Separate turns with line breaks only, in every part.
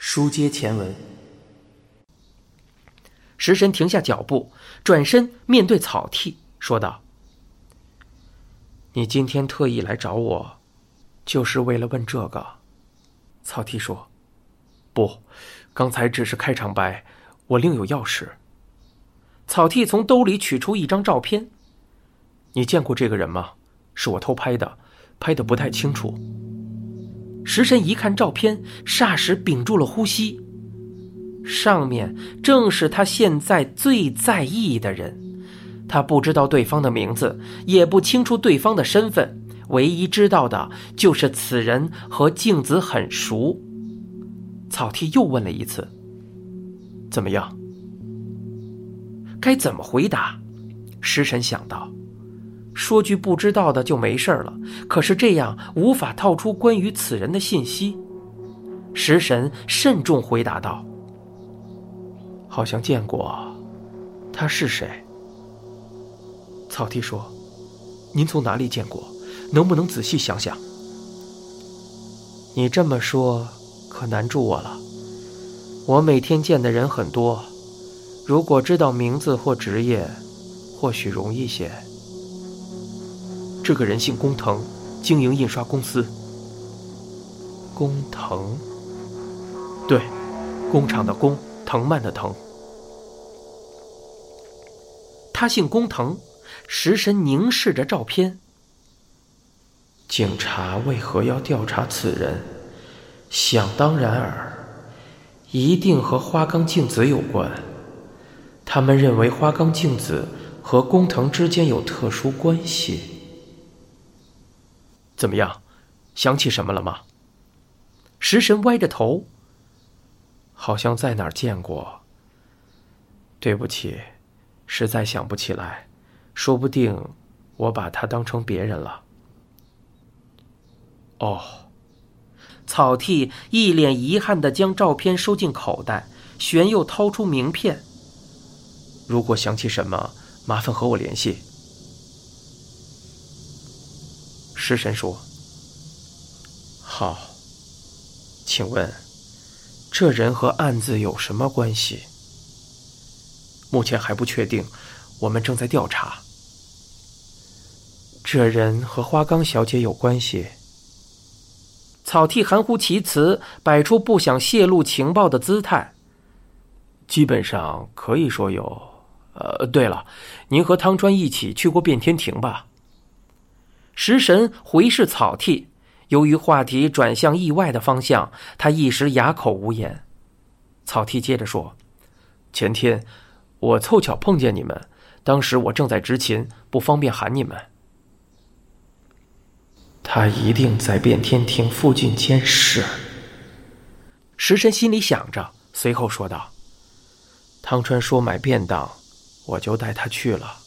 书接前文，
食神停下脚步，转身面对草剃，说道：“你今天特意来找我，就是为了问这个？”
草剃说：“不，刚才只是开场白，我另有要事。”
草剃从兜里取出一张照片：“
你见过这个人吗？是我偷拍的，拍的不太清楚。”
食神一看照片，霎时屏住了呼吸。上面正是他现在最在意的人，他不知道对方的名字，也不清楚对方的身份，唯一知道的就是此人和静子很熟。草剃又问了一次：“
怎么样？”
该怎么回答？食神想到。说句不知道的就没事了，可是这样无法套出关于此人的信息。食神慎重回答道：“
好像见过，他是谁？”
草剃说：“
您从哪里见过？能不能仔细想想？”
你这么说，可难住我了。我每天见的人很多，如果知道名字或职业，或许容易些。
这个人姓工藤，经营印刷公司。
工藤，
对，工厂的工，藤蔓的藤。
他姓工藤，食神凝视着照片。
警察为何要调查此人？想当然尔，一定和花冈镜子有关。他们认为花冈镜子和工藤之间有特殊关系。怎么样，想起什么了吗？
食神歪着头，
好像在哪儿见过。对不起，实在想不起来，说不定我把他当成别人了。
哦，草剃一脸遗憾的将照片收进口袋，旋又掏出名片。
如果想起什么，麻烦和我联系。食神说：“好，请问，这人和案子有什么关系？目前还不确定，我们正在调查。这人和花冈小姐有关系？”
草剃含糊其辞，摆出不想泄露情报的姿态。
基本上可以说有。呃，对了，您和汤川一起去过变天庭吧？
食神回视草剃，由于话题转向意外的方向，他一时哑口无言。
草剃接着说：“前天我凑巧碰见你们，当时我正在执勤，不方便喊你们。他一定在变天庭附近监视。”
食神心里想着，随后说道：“
汤川说买便当，我就带他去了。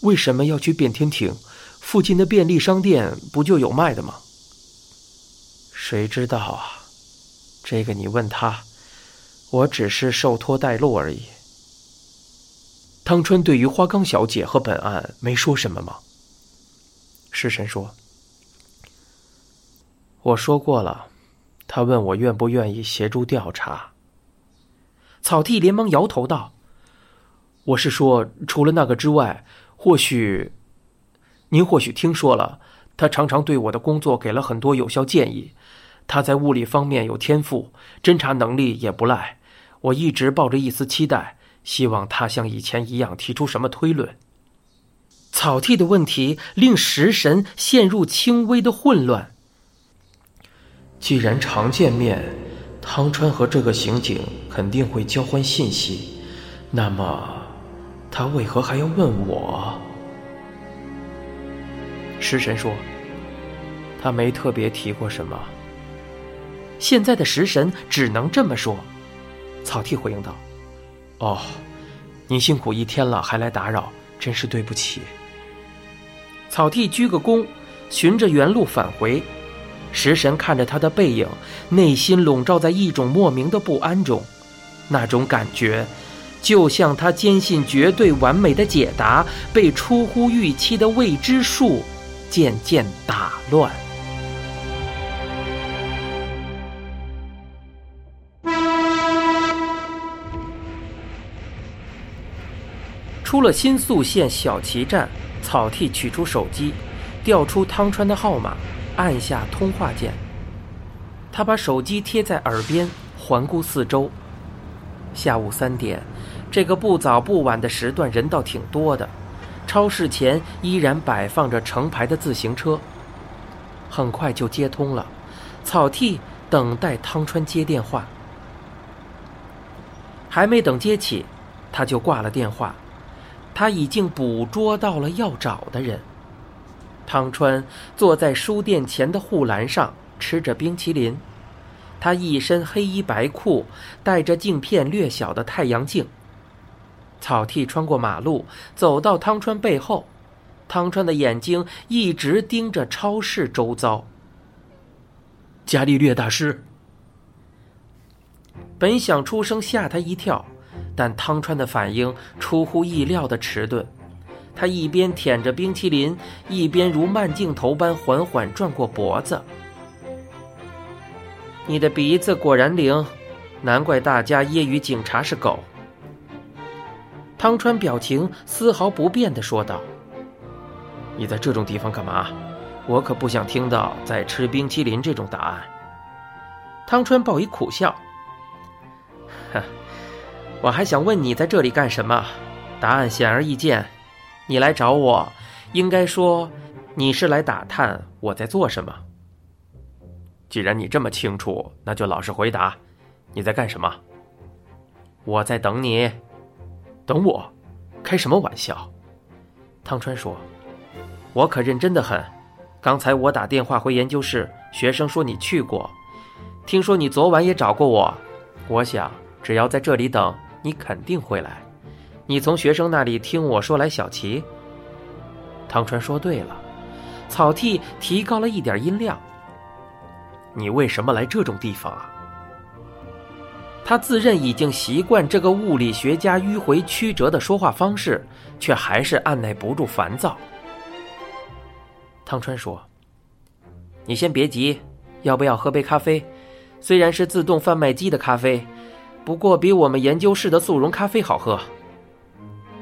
为什么要去变天庭？”附近的便利商店不就有卖的吗？谁知道啊？这个你问他，我只是受托带路而已。汤川对于花冈小姐和本案没说什么吗？
食神说：“我说过了。”他问我愿不愿意协助调查。草剃连忙摇头道：“
我是说，除了那个之外，或许……”您或许听说了，他常常对我的工作给了很多有效建议。他在物理方面有天赋，侦查能力也不赖。我一直抱着一丝期待，希望他像以前一样提出什么推论。
草剃的问题令食神陷入轻微的混乱。
既然常见面，汤川和这个刑警肯定会交换信息，那么他为何还要问我？
食神说：“
他没特别提过什么。”
现在的食神只能这么说。
草剃回应道：“哦，您辛苦一天了，还来打扰，真是对不起。”
草剃鞠个躬，循着原路返回。食神看着他的背影，内心笼罩在一种莫名的不安中。那种感觉，就像他坚信绝对完美的解答被出乎预期的未知数。渐渐打乱。出了新宿县小崎站，草剃取出手机，调出汤川的号码，按下通话键。他把手机贴在耳边，环顾四周。下午三点，这个不早不晚的时段人倒挺多的。超市前依然摆放着成排的自行车。很快就接通了，草剃等待汤川接电话。还没等接起，他就挂了电话。他已经捕捉到了要找的人。汤川坐在书店前的护栏上吃着冰淇淋，他一身黑衣白裤，戴着镜片略小的太阳镜。草剃穿过马路，走到汤川背后，汤川的眼睛一直盯着超市周遭。
伽利略大师。
本想出声吓他一跳，但汤川的反应出乎意料的迟钝。他一边舔着冰淇淋，一边如慢镜头般缓缓转过脖子。你的鼻子果然灵，难怪大家揶揄警察是狗。汤川表情丝毫不变的说道：“
你在这种地方干嘛？我可不想听到在吃冰淇淋这种答案。”
汤川报以苦笑。我还想问你在这里干什么？答案显而易见，你来找我，应该说你是来打探我在做什么。
既然你这么清楚，那就老实回答，你在干什么？
我在等你，
等我？开什么玩笑？
汤川说：“我可认真的很。刚才我打电话回研究室，学生说你去过，听说你昨晚也找过我。我想。”只要在这里等，你肯定会来。你从学生那里听我说来小齐。汤川说对了，草剃提高了一点音量。
你为什么来这种地方啊？
他自认已经习惯这个物理学家迂回曲折的说话方式，却还是按耐不住烦躁。汤川说：“你先别急，要不要喝杯咖啡？虽然是自动贩卖机的咖啡。”不过比我们研究室的速溶咖啡好喝。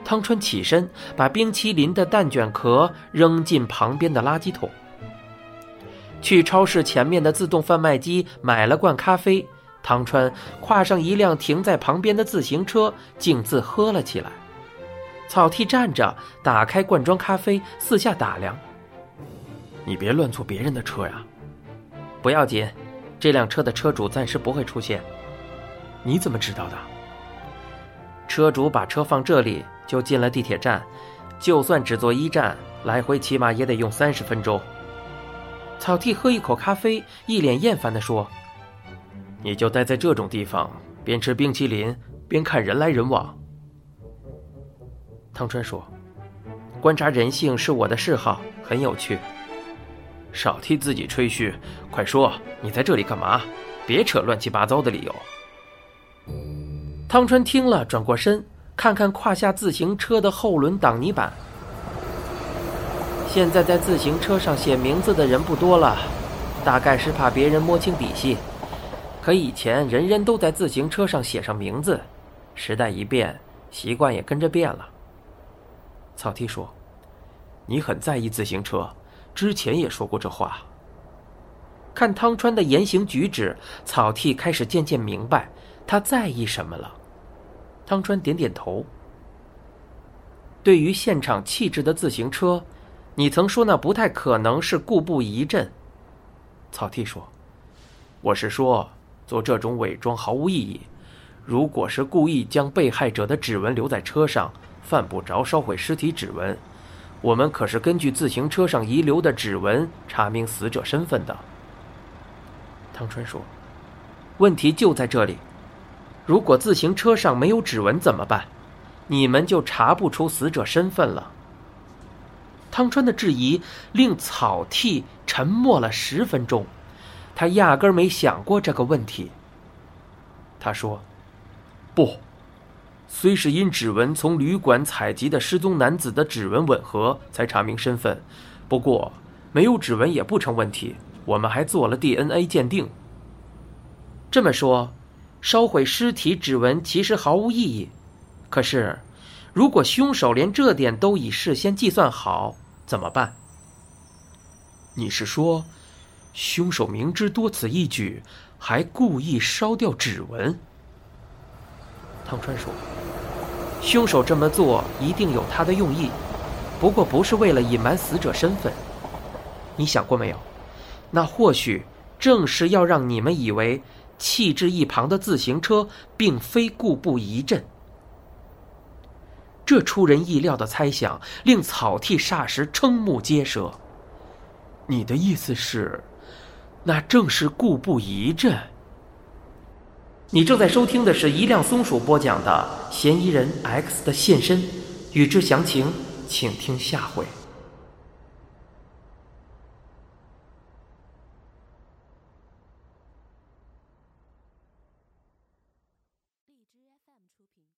汤川起身，把冰淇淋的蛋卷壳扔进旁边的垃圾桶。去超市前面的自动贩卖机买了罐咖啡。汤川跨上一辆停在旁边的自行车，径自喝了起来。草剃站着，打开罐装咖啡，四下打量。
你别乱坐别人的车呀！
不要紧，这辆车的车主暂时不会出现。
你怎么知道的？
车主把车放这里，就进了地铁站。就算只坐一站，来回起码也得用三十分钟。草剃喝一口咖啡，一脸厌烦地说：“
你就待在这种地方，边吃冰淇淋边看人来人往。”
汤川说：“观察人性是我的嗜好，很有趣。”
少替自己吹嘘，快说，你在这里干嘛？别扯乱七八糟的理由。
汤川听了，转过身，看看胯下自行车的后轮挡泥板。现在在自行车上写名字的人不多了，大概是怕别人摸清底细。可以前人人都在自行车上写上名字，时代一变，习惯也跟着变了。
草剃说：“你很在意自行车，之前也说过这话。”
看汤川的言行举止，草剃开始渐渐明白他在意什么了。汤川点点头。对于现场弃置的自行车，你曾说那不太可能是故布疑阵。
草剃说：“我是说，做这种伪装毫无意义。如果是故意将被害者的指纹留在车上，犯不着烧毁尸体指纹。我们可是根据自行车上遗留的指纹查明死者身份的。”
汤川说：“问题就在这里。”如果自行车上没有指纹怎么办？你们就查不出死者身份了。汤川的质疑令草剃沉默了十分钟，他压根儿没想过这个问题。
他说：“不，虽是因指纹从旅馆采集的失踪男子的指纹吻合才查明身份，不过没有指纹也不成问题。我们还做了 DNA 鉴定。
这么说。”烧毁尸体指纹其实毫无意义，可是，如果凶手连这点都已事先计算好，怎么办？
你是说，凶手明知多此一举，还故意烧掉指纹？
汤川说：“凶手这么做一定有他的用意，不过不是为了隐瞒死者身份。你想过没有？那或许正是要让你们以为弃置一旁的自行车并非故布疑阵。”这出人意料的猜想令草剃霎时瞠目结舌。
你的意思是，那正是故布疑阵？
你正在收听的是一辆松鼠播讲的《嫌疑人 X 的现身》，欲知详情，请听下回。